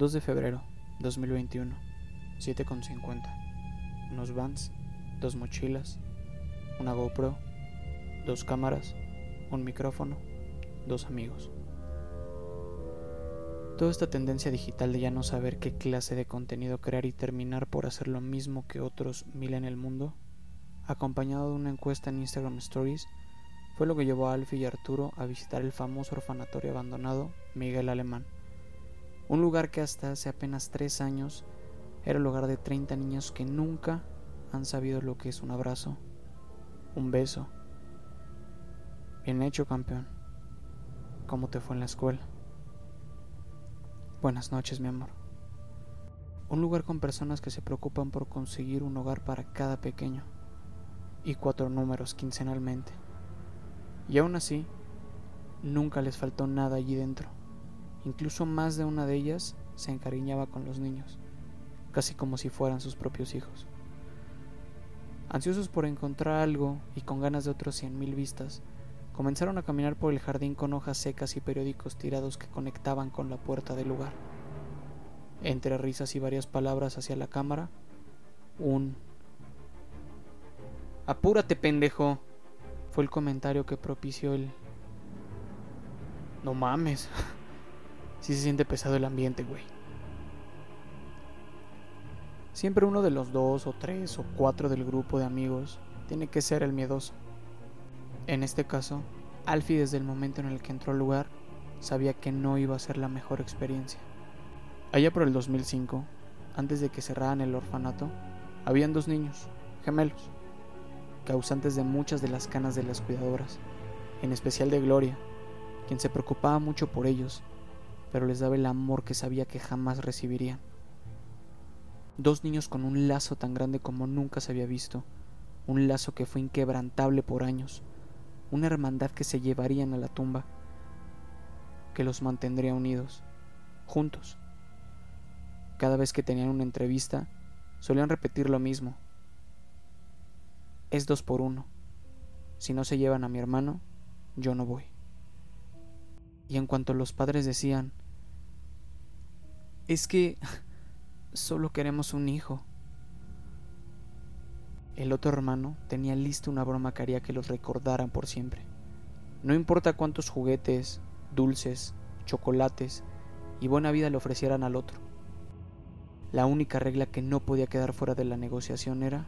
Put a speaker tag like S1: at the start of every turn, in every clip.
S1: 2 de febrero 2021, 7.50. Unos vans, dos mochilas, una GoPro, dos cámaras, un micrófono, dos amigos. Toda esta tendencia digital de ya no saber qué clase de contenido crear y terminar por hacer lo mismo que otros mil en el mundo, acompañado de una encuesta en Instagram Stories, fue lo que llevó a Alfie y Arturo a visitar el famoso orfanatorio abandonado Miguel Alemán un lugar que hasta hace apenas tres años era el hogar de 30 niños que nunca han sabido lo que es un abrazo, un beso. Bien hecho, campeón. ¿Cómo te fue en la escuela? Buenas noches, mi amor. Un lugar con personas que se preocupan por conseguir un hogar para cada pequeño y cuatro números quincenalmente. Y aún así, nunca les faltó nada allí dentro. Incluso más de una de ellas se encariñaba con los niños, casi como si fueran sus propios hijos. Ansiosos por encontrar algo y con ganas de otros cien mil vistas, comenzaron a caminar por el jardín con hojas secas y periódicos tirados que conectaban con la puerta del lugar. Entre risas y varias palabras hacia la cámara, un Apúrate, pendejo, fue el comentario que propició el No mames. Si se siente pesado el ambiente, güey. Siempre uno de los dos o tres o cuatro del grupo de amigos tiene que ser el miedoso. En este caso, Alfie desde el momento en el que entró al lugar sabía que no iba a ser la mejor experiencia. Allá por el 2005, antes de que cerraran el orfanato, habían dos niños, gemelos, causantes de muchas de las canas de las cuidadoras, en especial de Gloria, quien se preocupaba mucho por ellos pero les daba el amor que sabía que jamás recibirían. Dos niños con un lazo tan grande como nunca se había visto, un lazo que fue inquebrantable por años, una hermandad que se llevarían a la tumba, que los mantendría unidos, juntos. Cada vez que tenían una entrevista, solían repetir lo mismo. Es dos por uno. Si no se llevan a mi hermano, yo no voy. Y en cuanto los padres decían, es que solo queremos un hijo. El otro hermano tenía lista una broma que haría que los recordaran por siempre. No importa cuántos juguetes, dulces, chocolates y buena vida le ofrecieran al otro. La única regla que no podía quedar fuera de la negociación era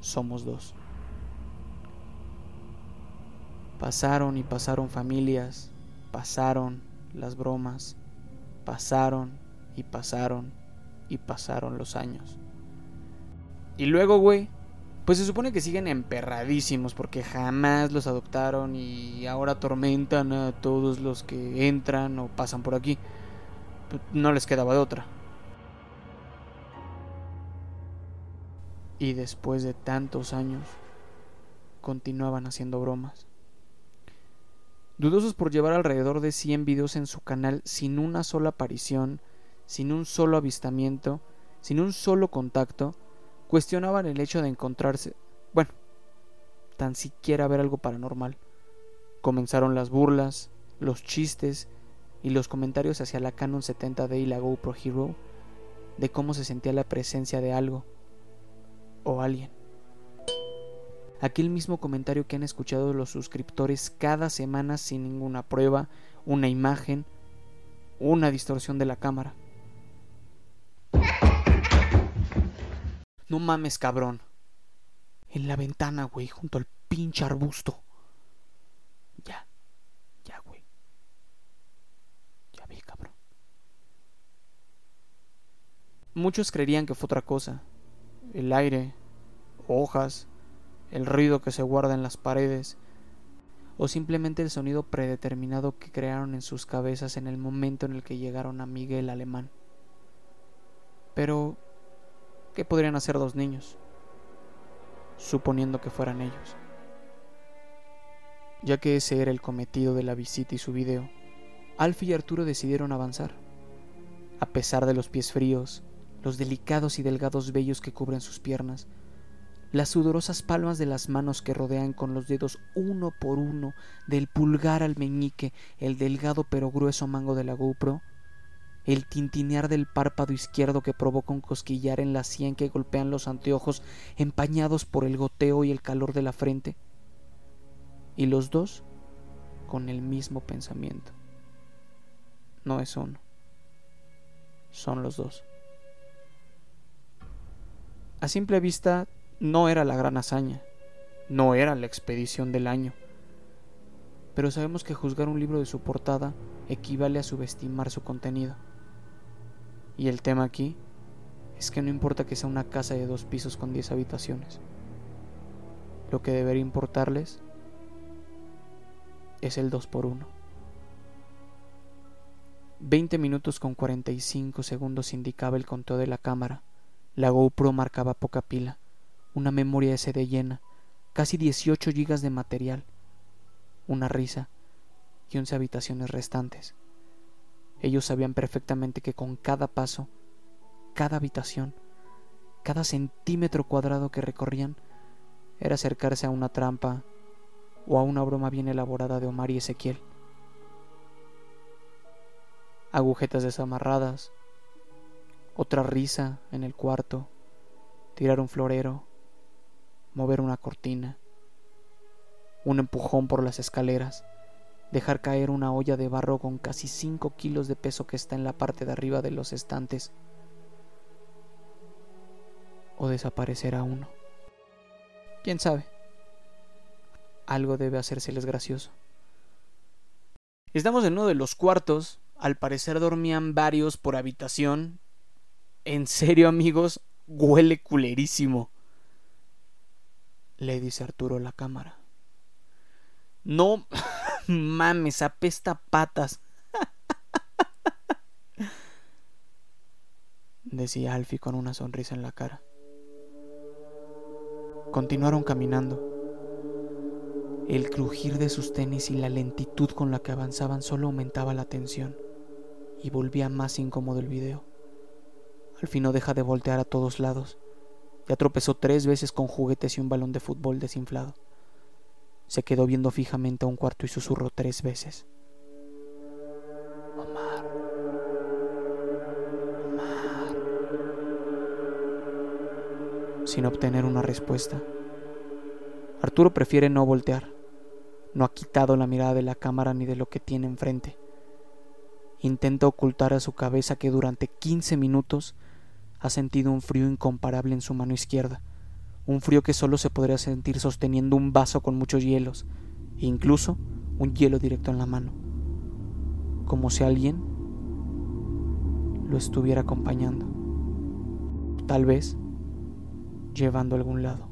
S1: somos dos. Pasaron y pasaron familias, pasaron las bromas, Pasaron y pasaron y pasaron los años. Y luego, güey, pues se supone que siguen emperradísimos porque jamás los adoptaron y ahora atormentan a todos los que entran o pasan por aquí. Pues, no les quedaba de otra. Y después de tantos años, continuaban haciendo bromas dudosos por llevar alrededor de 100 videos en su canal sin una sola aparición, sin un solo avistamiento, sin un solo contacto, cuestionaban el hecho de encontrarse, bueno, tan siquiera ver algo paranormal. Comenzaron las burlas, los chistes y los comentarios hacia la Canon 70D y la GoPro Hero de cómo se sentía la presencia de algo o alguien aquel mismo comentario que han escuchado los suscriptores cada semana sin ninguna prueba, una imagen, una distorsión de la cámara. No mames, cabrón. En la ventana, güey, junto al pinche arbusto. Ya, ya, güey. Ya vi, cabrón. Muchos creerían que fue otra cosa. El aire, hojas, el ruido que se guarda en las paredes, o simplemente el sonido predeterminado que crearon en sus cabezas en el momento en el que llegaron a Miguel Alemán. Pero, ¿qué podrían hacer dos niños? Suponiendo que fueran ellos. Ya que ese era el cometido de la visita y su video, Alfie y Arturo decidieron avanzar. A pesar de los pies fríos, los delicados y delgados vellos que cubren sus piernas, las sudorosas palmas de las manos que rodean con los dedos uno por uno, del pulgar al meñique, el delgado pero grueso mango de la GoPro, el tintinear del párpado izquierdo que provoca un cosquillar en la sien que golpean los anteojos empañados por el goteo y el calor de la frente. Y los dos con el mismo pensamiento. No es uno, son los dos. A simple vista, no era la gran hazaña, no era la expedición del año, pero sabemos que juzgar un libro de su portada equivale a subestimar su contenido. Y el tema aquí es que no importa que sea una casa de dos pisos con diez habitaciones. Lo que debería importarles es el 2 por 1 20 minutos con 45 segundos indicaba el conteo de la cámara. La GoPro marcaba poca pila, una memoria SD llena, casi 18 gigas de material, una risa y 11 habitaciones restantes. Ellos sabían perfectamente que con cada paso, cada habitación, cada centímetro cuadrado que recorrían, era acercarse a una trampa o a una broma bien elaborada de Omar y Ezequiel. Agujetas desamarradas, otra risa en el cuarto, tirar un florero, mover una cortina, un empujón por las escaleras, dejar caer una olla de barro con casi 5 kilos de peso que está en la parte de arriba de los estantes, o desaparecer a uno. ¿Quién sabe? Algo debe hacérseles gracioso. Estamos en uno de los cuartos. Al parecer dormían varios por habitación. En serio, amigos, huele culerísimo. Le dice Arturo la cámara. No mames, apesta patas. Decía Alfie con una sonrisa en la cara. Continuaron caminando. El crujir de sus tenis y la lentitud con la que avanzaban solo aumentaba la tensión y volvía más incómodo el video. Al fin no deja de voltear a todos lados. Ya tropezó tres veces con juguetes y un balón de fútbol desinflado. Se quedó viendo fijamente a un cuarto y susurró tres veces. Omar. Omar. Sin obtener una respuesta. Arturo prefiere no voltear no ha quitado la mirada de la cámara ni de lo que tiene enfrente. Intenta ocultar a su cabeza que durante 15 minutos ha sentido un frío incomparable en su mano izquierda, un frío que solo se podría sentir sosteniendo un vaso con muchos hielos, e incluso un hielo directo en la mano, como si alguien lo estuviera acompañando, tal vez llevando a algún lado.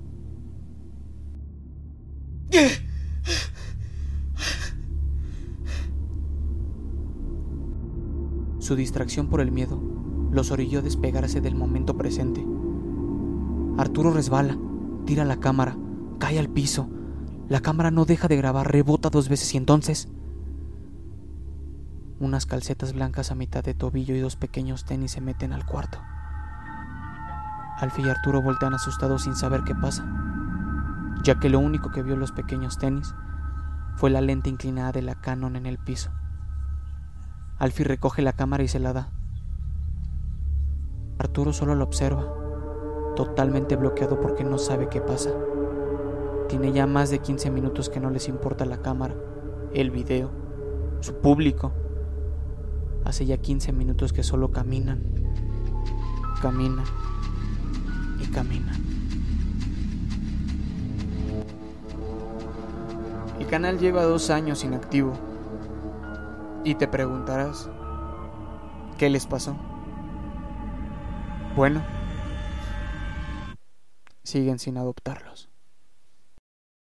S1: Su distracción por el miedo los orilló a despegarse del momento presente. Arturo resbala, tira la cámara, cae al piso. La cámara no deja de grabar, rebota dos veces y entonces... Unas calcetas blancas a mitad de tobillo y dos pequeños tenis se meten al cuarto. Alfie y Arturo voltean asustados sin saber qué pasa, ya que lo único que vio los pequeños tenis fue la lente inclinada de la Canon en el piso. Alfie recoge la cámara y se la da. Arturo solo lo observa, totalmente bloqueado porque no sabe qué pasa. Tiene ya más de 15 minutos que no les importa la cámara, el video, su público. Hace ya 15 minutos que solo caminan, caminan y caminan. El canal lleva dos años inactivo y te preguntarás, ¿qué les pasó? Bueno, siguen sin adoptarlos.